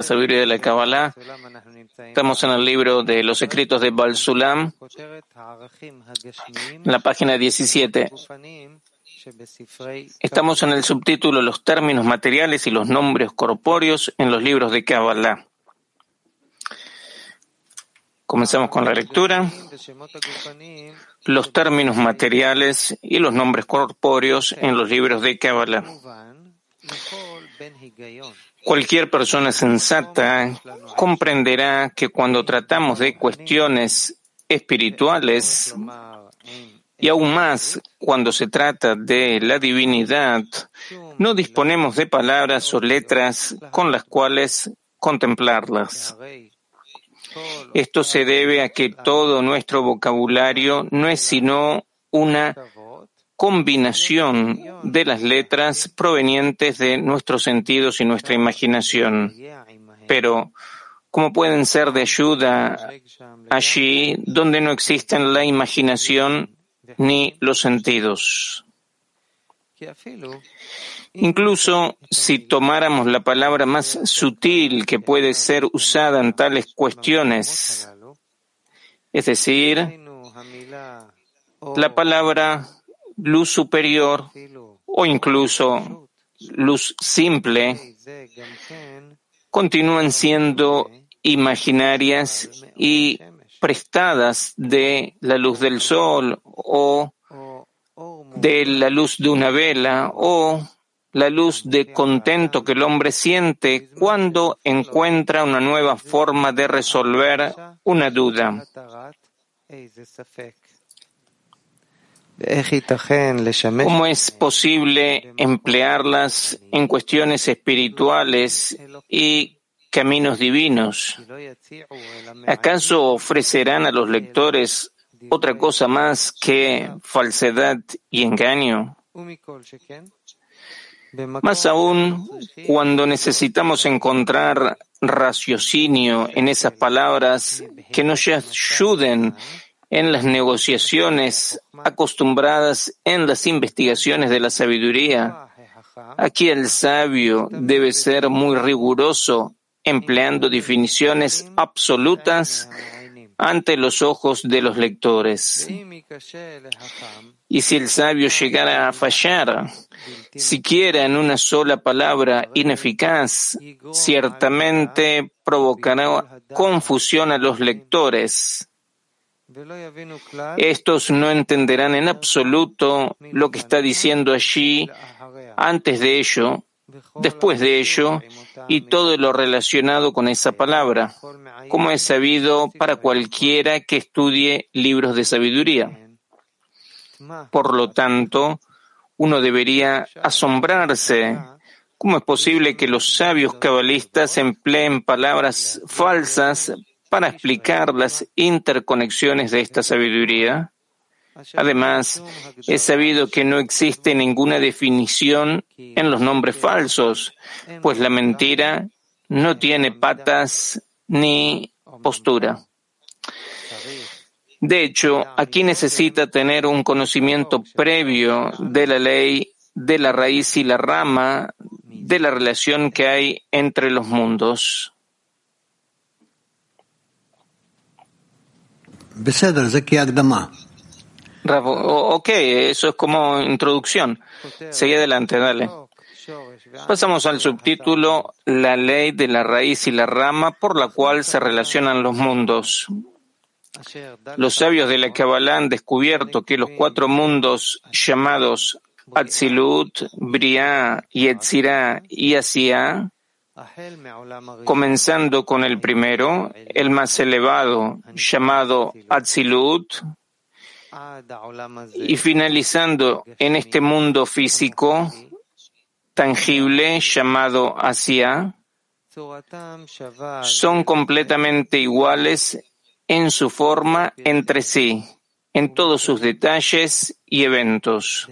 sabiduría de la Kabbalah. Estamos en el libro de los escritos de Bal Sulam, en la página 17. Estamos en el subtítulo Los términos materiales y los nombres corpóreos en los libros de Kabbalah. Comenzamos con la lectura. Los términos materiales y los nombres corpóreos en los libros de Kabbalah. Cualquier persona sensata comprenderá que cuando tratamos de cuestiones espirituales, y aún más cuando se trata de la divinidad, no disponemos de palabras o letras con las cuales contemplarlas. Esto se debe a que todo nuestro vocabulario no es sino una combinación de las letras provenientes de nuestros sentidos y nuestra imaginación. Pero, ¿cómo pueden ser de ayuda allí donde no existen la imaginación ni los sentidos? Incluso si tomáramos la palabra más sutil que puede ser usada en tales cuestiones, es decir, la palabra luz superior o incluso luz simple continúan siendo imaginarias y prestadas de la luz del sol o de la luz de una vela o la luz de contento que el hombre siente cuando encuentra una nueva forma de resolver una duda. ¿Cómo es posible emplearlas en cuestiones espirituales y caminos divinos? ¿Acaso ofrecerán a los lectores otra cosa más que falsedad y engaño? Más aún, cuando necesitamos encontrar raciocinio en esas palabras que nos ayuden en las negociaciones acostumbradas en las investigaciones de la sabiduría. Aquí el sabio debe ser muy riguroso empleando definiciones absolutas ante los ojos de los lectores. Y si el sabio llegara a fallar, siquiera en una sola palabra ineficaz, ciertamente provocará confusión a los lectores estos no entenderán en absoluto lo que está diciendo allí antes de ello, después de ello y todo lo relacionado con esa palabra, como es sabido para cualquiera que estudie libros de sabiduría. Por lo tanto, uno debería asombrarse. ¿Cómo es posible que los sabios cabalistas empleen palabras falsas para explicar las interconexiones de esta sabiduría. Además, es sabido que no existe ninguna definición en los nombres falsos, pues la mentira no tiene patas ni postura. De hecho, aquí necesita tener un conocimiento previo de la ley, de la raíz y la rama, de la relación que hay entre los mundos. Ok, eso es como introducción. Sigue adelante, dale. Pasamos al subtítulo La ley de la raíz y la rama por la cual se relacionan los mundos. Los sabios de la Kabbalah han descubierto que los cuatro mundos llamados Atzilut, Briah, Yetzirah y Asiah comenzando con el primero, el más elevado, llamado Atzilut, y finalizando en este mundo físico tangible llamado Asia, son completamente iguales en su forma entre sí, en todos sus detalles y eventos.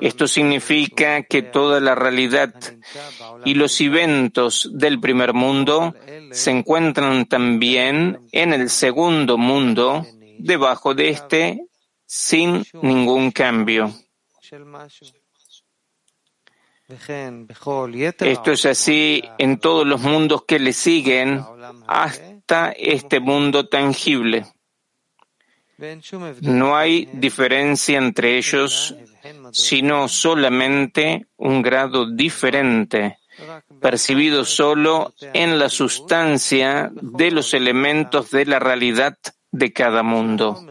Esto significa que toda la realidad y los eventos del primer mundo se encuentran también en el segundo mundo, debajo de este, sin ningún cambio. Esto es así en todos los mundos que le siguen hasta este mundo tangible. No hay diferencia entre ellos, sino solamente un grado diferente, percibido solo en la sustancia de los elementos de la realidad de cada mundo.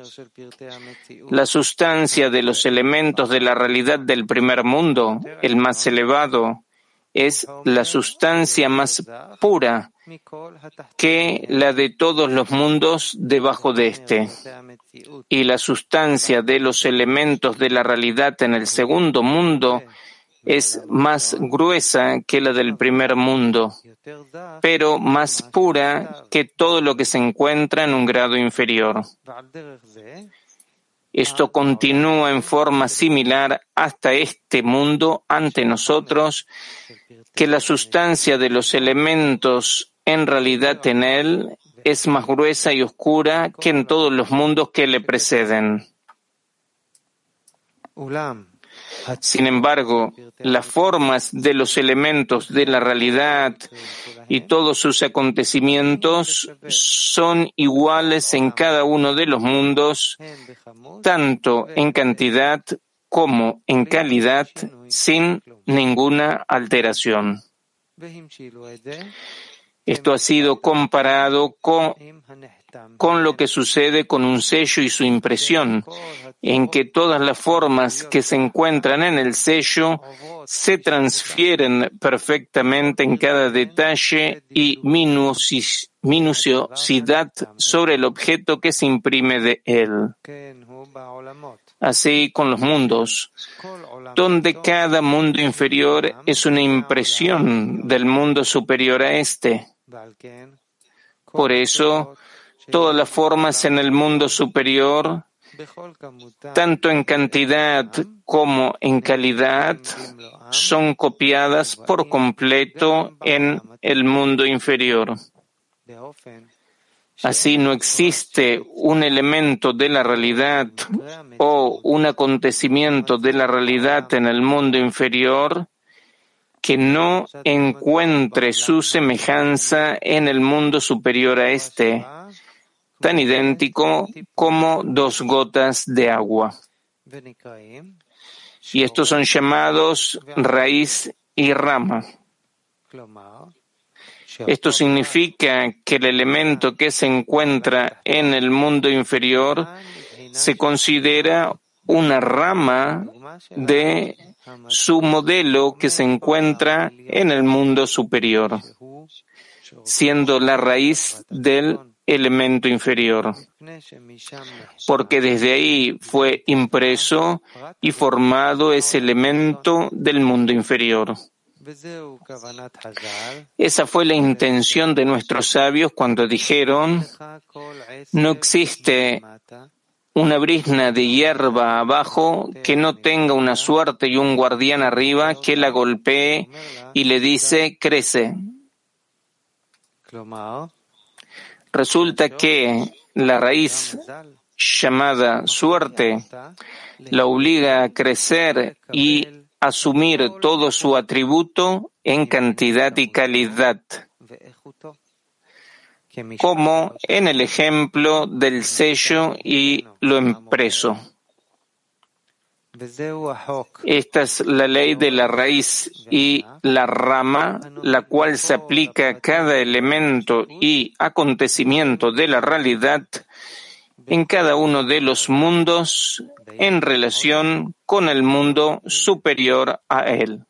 La sustancia de los elementos de la realidad del primer mundo, el más elevado, es la sustancia más pura que la de todos los mundos debajo de éste. Y la sustancia de los elementos de la realidad en el segundo mundo es más gruesa que la del primer mundo, pero más pura que todo lo que se encuentra en un grado inferior. Esto continúa en forma similar hasta este mundo ante nosotros, que la sustancia de los elementos en realidad en él es más gruesa y oscura que en todos los mundos que le preceden. Sin embargo, las formas de los elementos de la realidad y todos sus acontecimientos son iguales en cada uno de los mundos, tanto en cantidad como en calidad, sin ninguna alteración. Esto ha sido comparado con lo que sucede con un sello y su impresión, en que todas las formas que se encuentran en el sello se transfieren perfectamente en cada detalle y minuciosidad sobre el objeto que se imprime de él. Así con los mundos, donde cada mundo inferior es una impresión del mundo superior a este. Por eso, todas las formas en el mundo superior, tanto en cantidad como en calidad, son copiadas por completo en el mundo inferior. Así no existe un elemento de la realidad o un acontecimiento de la realidad en el mundo inferior que no encuentre su semejanza en el mundo superior a este, tan idéntico como dos gotas de agua. Y estos son llamados raíz y rama. Esto significa que el elemento que se encuentra en el mundo inferior se considera una rama de su modelo que se encuentra en el mundo superior, siendo la raíz del elemento inferior, porque desde ahí fue impreso y formado ese elemento del mundo inferior. Esa fue la intención de nuestros sabios cuando dijeron, no existe una brisna de hierba abajo que no tenga una suerte y un guardián arriba que la golpee y le dice, crece. Resulta que la raíz llamada suerte la obliga a crecer y asumir todo su atributo en cantidad y calidad, como en el ejemplo del sello y lo impreso. Esta es la ley de la raíz y la rama, la cual se aplica a cada elemento y acontecimiento de la realidad en cada uno de los mundos en relación con el mundo superior a él.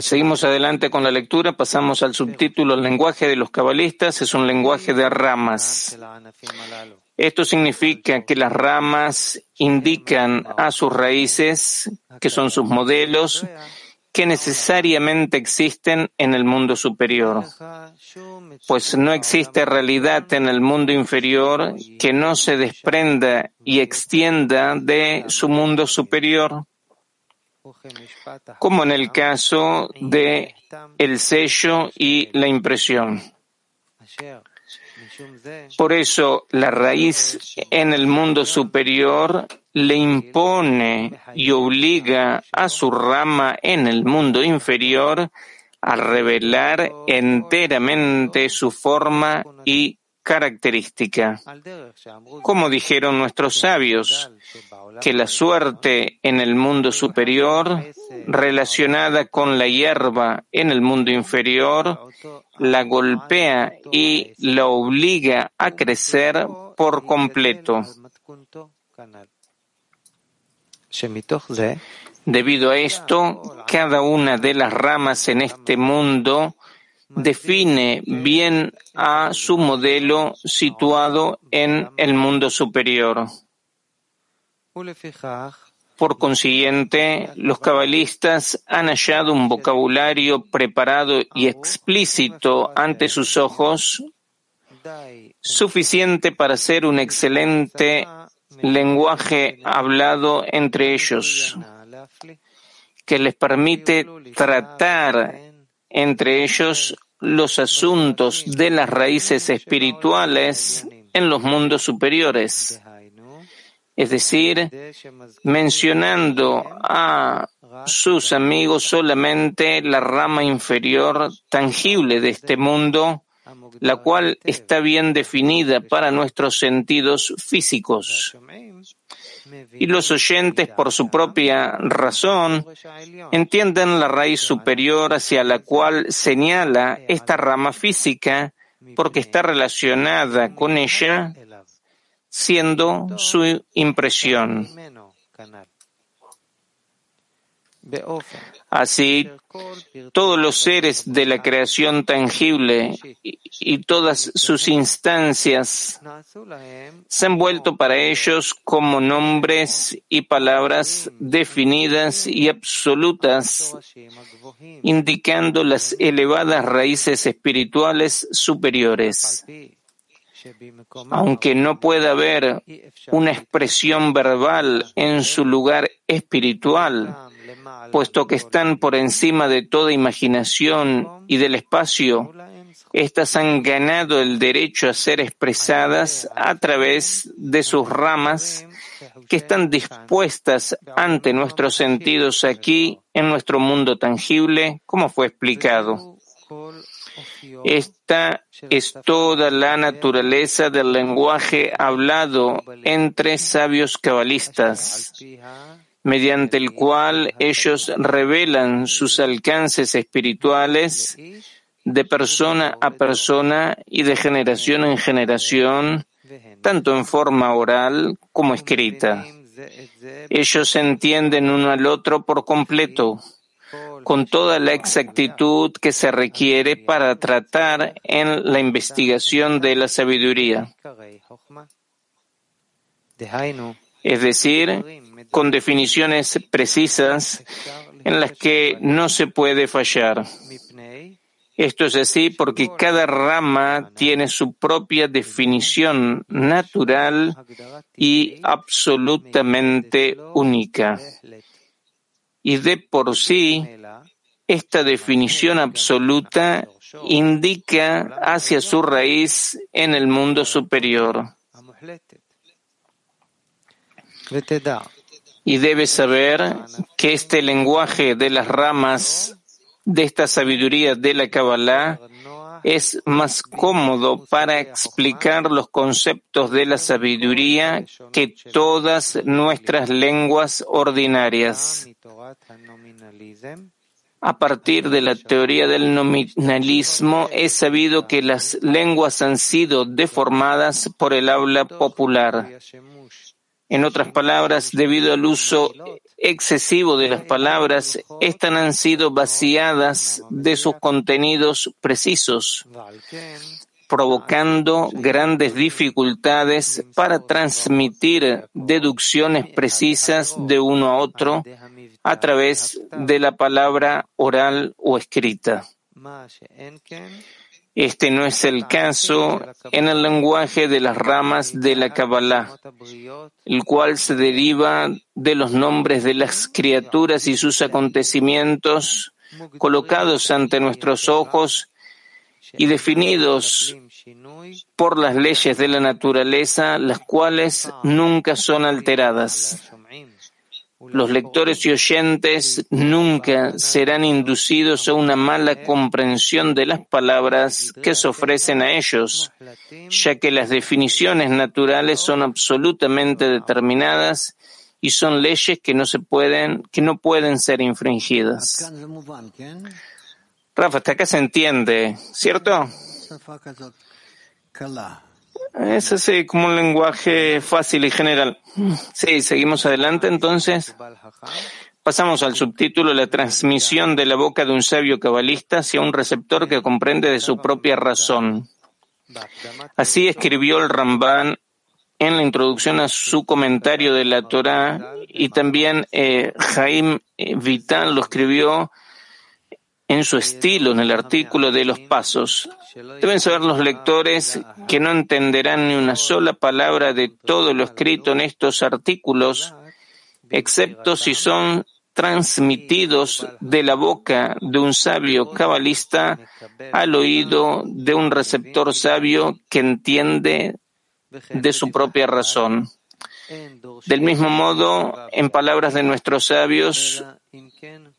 Seguimos adelante con la lectura, pasamos al subtítulo El lenguaje de los cabalistas es un lenguaje de ramas. Esto significa que las ramas indican a sus raíces, que son sus modelos, que necesariamente existen en el mundo superior, pues no existe realidad en el mundo inferior que no se desprenda y extienda de su mundo superior. como en el caso de el sello y la impresión. Por eso la raíz en el mundo superior le impone y obliga a su rama en el mundo inferior a revelar enteramente su forma y característica. Como dijeron nuestros sabios, que la suerte en el mundo superior, relacionada con la hierba en el mundo inferior, la golpea y la obliga a crecer por completo. Debido a esto, cada una de las ramas en este mundo define bien a su modelo situado en el mundo superior. Por consiguiente, los cabalistas han hallado un vocabulario preparado y explícito ante sus ojos, suficiente para ser un excelente lenguaje hablado entre ellos, que les permite tratar entre ellos los asuntos de las raíces espirituales en los mundos superiores, es decir, mencionando a sus amigos solamente la rama inferior tangible de este mundo, la cual está bien definida para nuestros sentidos físicos. Y los oyentes, por su propia razón, entienden la raíz superior hacia la cual señala esta rama física porque está relacionada con ella, siendo su impresión. Así, todos los seres de la creación tangible y, todas sus instancias se han vuelto para ellos como nombres y palabras definidas y absolutas, indicando las elevadas raíces espirituales superiores. Aunque no pueda haber una expresión verbal en su lugar espiritual, puesto que están por encima de toda imaginación y del espacio, éstas han ganado el derecho a ser expresadas a través de sus ramas que están dispuestas ante nuestros sentidos aquí en nuestro mundo tangible, como fue explicado. Esta es toda la naturaleza del lenguaje hablado entre sabios cabalistas mediante el cual ellos revelan sus alcances espirituales de persona a persona y de generación en generación, tanto en forma oral como escrita. Ellos entienden uno al otro por completo, con toda la exactitud que se requiere para tratar en la investigación de la sabiduría es decir, con definiciones precisas en las que no se puede fallar. Esto es así porque cada rama tiene su propia definición natural y absolutamente única. Y de por sí, esta definición absoluta indica hacia su raíz en el mundo superior. Y debes saber que este lenguaje de las ramas de esta sabiduría de la Kabbalah es más cómodo para explicar los conceptos de la sabiduría que todas nuestras lenguas ordinarias. A partir de la teoría del nominalismo, es sabido que las lenguas han sido deformadas por el habla popular. En otras palabras, debido al uso excesivo de las palabras, éstas han sido vaciadas de sus contenidos precisos, provocando grandes dificultades para transmitir deducciones precisas de uno a otro a través de la palabra oral o escrita. Este no es el caso en el lenguaje de las ramas de la Kabbalah, el cual se deriva de los nombres de las criaturas y sus acontecimientos colocados ante nuestros ojos y definidos por las leyes de la naturaleza, las cuales nunca son alteradas. Los lectores y oyentes nunca serán inducidos a una mala comprensión de las palabras que se ofrecen a ellos, ya que las definiciones naturales son absolutamente determinadas y son leyes que no se pueden, que no pueden ser infringidas. Rafa, hasta acá se entiende, ¿cierto? Es así, como un lenguaje fácil y general. Sí, seguimos adelante entonces. Pasamos al subtítulo La transmisión de la boca de un sabio cabalista hacia un receptor que comprende de su propia razón. Así escribió el Ramban en la introducción a su comentario de la Torá y también eh, Jaim Vital lo escribió en su estilo en el artículo de los pasos. Deben saber los lectores que no entenderán ni una sola palabra de todo lo escrito en estos artículos, excepto si son transmitidos de la boca de un sabio cabalista al oído de un receptor sabio que entiende de su propia razón. Del mismo modo, en palabras de nuestros sabios,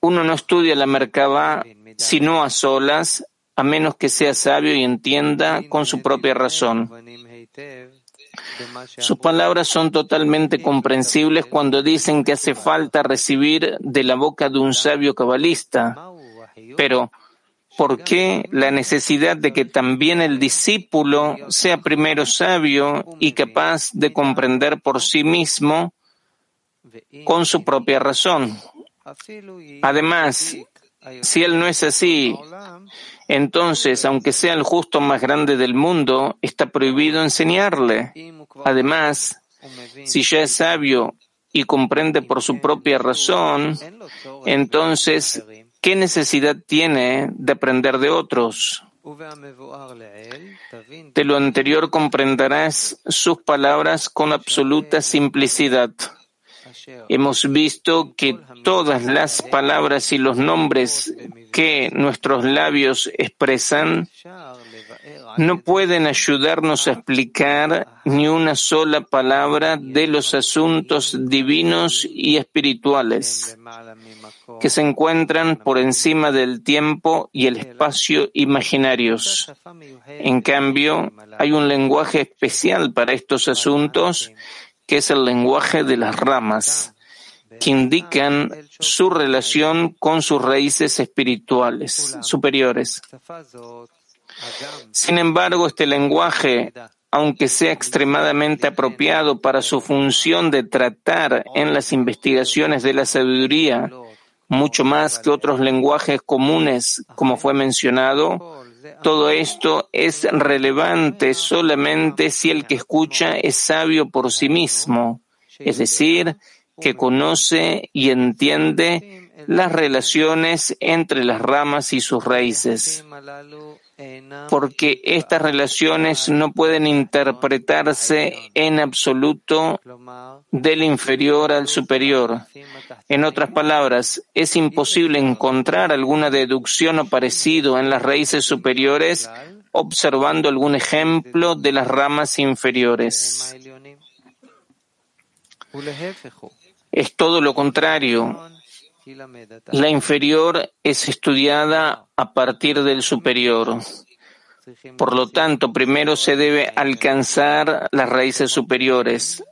uno no estudia la Merkabah sino a solas, a menos que sea sabio y entienda con su propia razón. Sus palabras son totalmente comprensibles cuando dicen que hace falta recibir de la boca de un sabio cabalista. Pero, ¿por qué la necesidad de que también el discípulo sea primero sabio y capaz de comprender por sí mismo con su propia razón? Además, si él no es así, entonces, aunque sea el justo más grande del mundo, está prohibido enseñarle. Además, si ya es sabio y comprende por su propia razón, entonces, ¿qué necesidad tiene de aprender de otros? De lo anterior comprenderás sus palabras con absoluta simplicidad. Hemos visto que todas las palabras y los nombres que nuestros labios expresan no pueden ayudarnos a explicar ni una sola palabra de los asuntos divinos y espirituales que se encuentran por encima del tiempo y el espacio imaginarios. En cambio, hay un lenguaje especial para estos asuntos que es el lenguaje de las ramas, que indican su relación con sus raíces espirituales superiores. Sin embargo, este lenguaje, aunque sea extremadamente apropiado para su función de tratar en las investigaciones de la sabiduría, mucho más que otros lenguajes comunes, como fue mencionado, todo esto es relevante solamente si el que escucha es sabio por sí mismo, es decir, que conoce y entiende las relaciones entre las ramas y sus raíces porque estas relaciones no pueden interpretarse en absoluto del inferior al superior. En otras palabras, es imposible encontrar alguna deducción o parecido en las raíces superiores observando algún ejemplo de las ramas inferiores. Es todo lo contrario. La inferior es estudiada a partir del superior. Por lo tanto, primero se debe alcanzar las raíces superiores,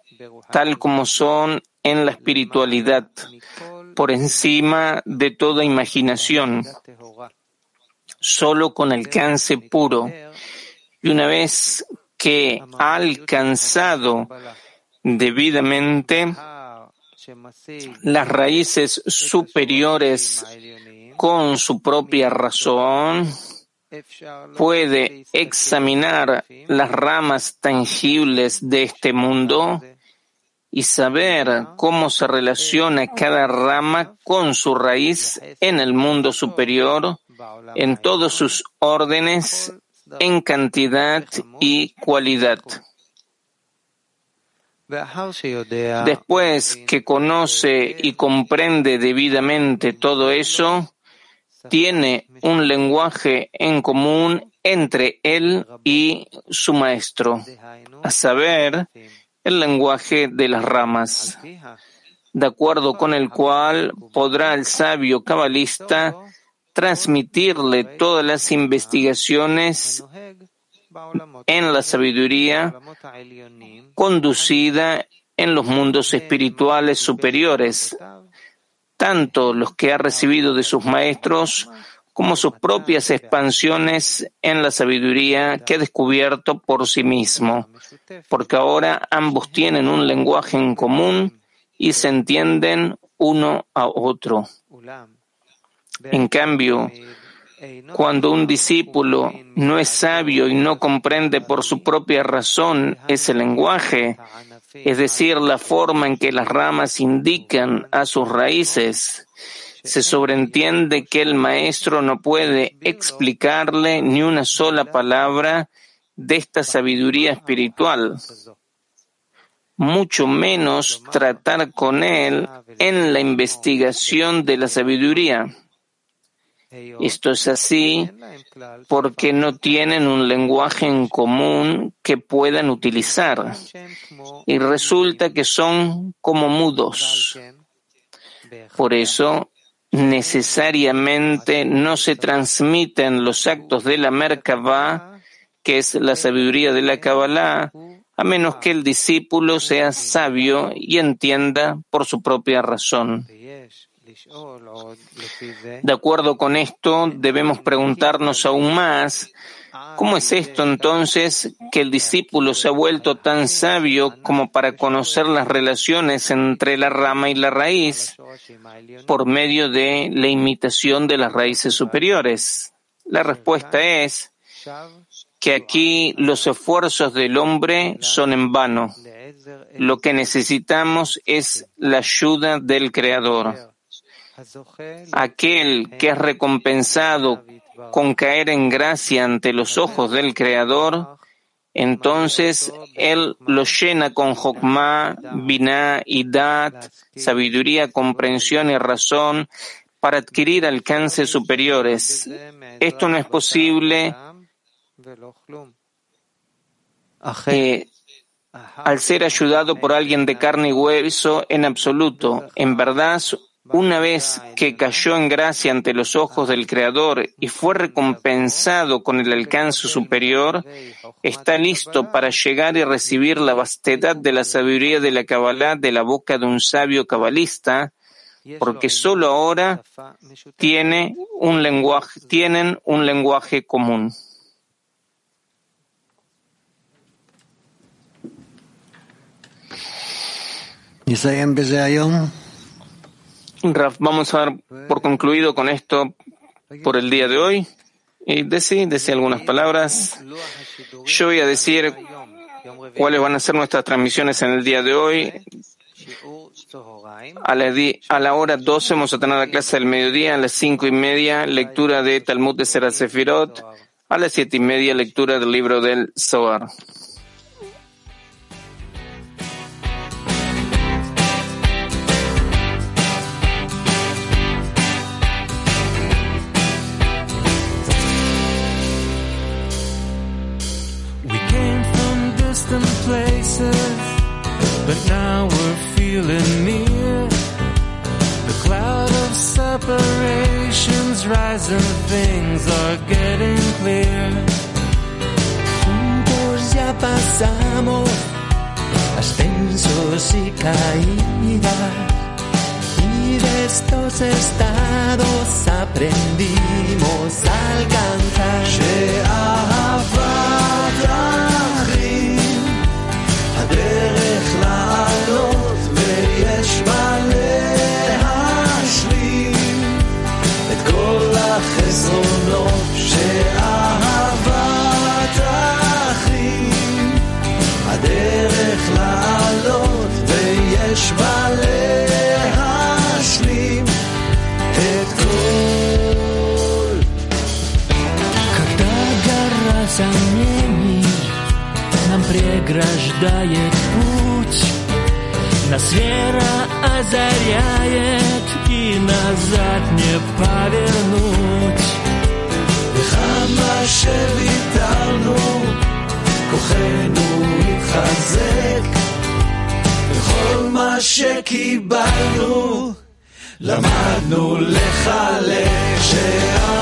tal como son en la espiritualidad, por encima de toda imaginación, solo con alcance puro. Y una vez que ha alcanzado debidamente las raíces superiores con su propia razón, puede examinar las ramas tangibles de este mundo y saber cómo se relaciona cada rama con su raíz en el mundo superior, en todos sus órdenes en cantidad y cualidad. Después que conoce y comprende debidamente todo eso, tiene un lenguaje en común entre él y su maestro, a saber, el lenguaje de las ramas, de acuerdo con el cual podrá el sabio cabalista transmitirle todas las investigaciones en la sabiduría conducida en los mundos espirituales superiores, tanto los que ha recibido de sus maestros como sus propias expansiones en la sabiduría que ha descubierto por sí mismo, porque ahora ambos tienen un lenguaje en común y se entienden uno a otro. En cambio, cuando un discípulo no es sabio y no comprende por su propia razón ese lenguaje, es decir, la forma en que las ramas indican a sus raíces, se sobreentiende que el maestro no puede explicarle ni una sola palabra de esta sabiduría espiritual, mucho menos tratar con él en la investigación de la sabiduría. Esto es así porque no tienen un lenguaje en común que puedan utilizar y resulta que son como mudos. Por eso, necesariamente no se transmiten los actos de la Merkabah, que es la sabiduría de la Kabbalah, a menos que el discípulo sea sabio y entienda por su propia razón. De acuerdo con esto, debemos preguntarnos aún más, ¿cómo es esto entonces que el discípulo se ha vuelto tan sabio como para conocer las relaciones entre la rama y la raíz por medio de la imitación de las raíces superiores? La respuesta es que aquí los esfuerzos del hombre son en vano. Lo que necesitamos es la ayuda del Creador. Aquel que es recompensado con caer en gracia ante los ojos del Creador, entonces Él lo llena con Jokmah, Binah y Dat, sabiduría, comprensión y razón para adquirir alcances superiores. Esto no es posible eh, al ser ayudado por alguien de carne y hueso en absoluto. En verdad, una vez que cayó en gracia ante los ojos del Creador y fue recompensado con el alcance superior, está listo para llegar y recibir la vastedad de la sabiduría de la Kabbalah de la boca de un sabio cabalista, porque solo ahora tiene un lenguaje, tienen un lenguaje común. Raf, vamos a dar por concluido con esto por el día de hoy. Y decir, decir algunas palabras. Yo voy a decir cuáles van a ser nuestras transmisiones en el día de hoy. A la, hora 12 vamos a tener la clase del mediodía, a las cinco y media, lectura de Talmud de Serasefirot, a las siete y media, lectura del libro del Zohar. y de estos estados aprendimos a alcanzar. нас вера озаряет и назад не повернуть. וכמה שוויתרנו, כוחנו התחזק, וכל מה שקיבלנו, למדנו לחלק שה...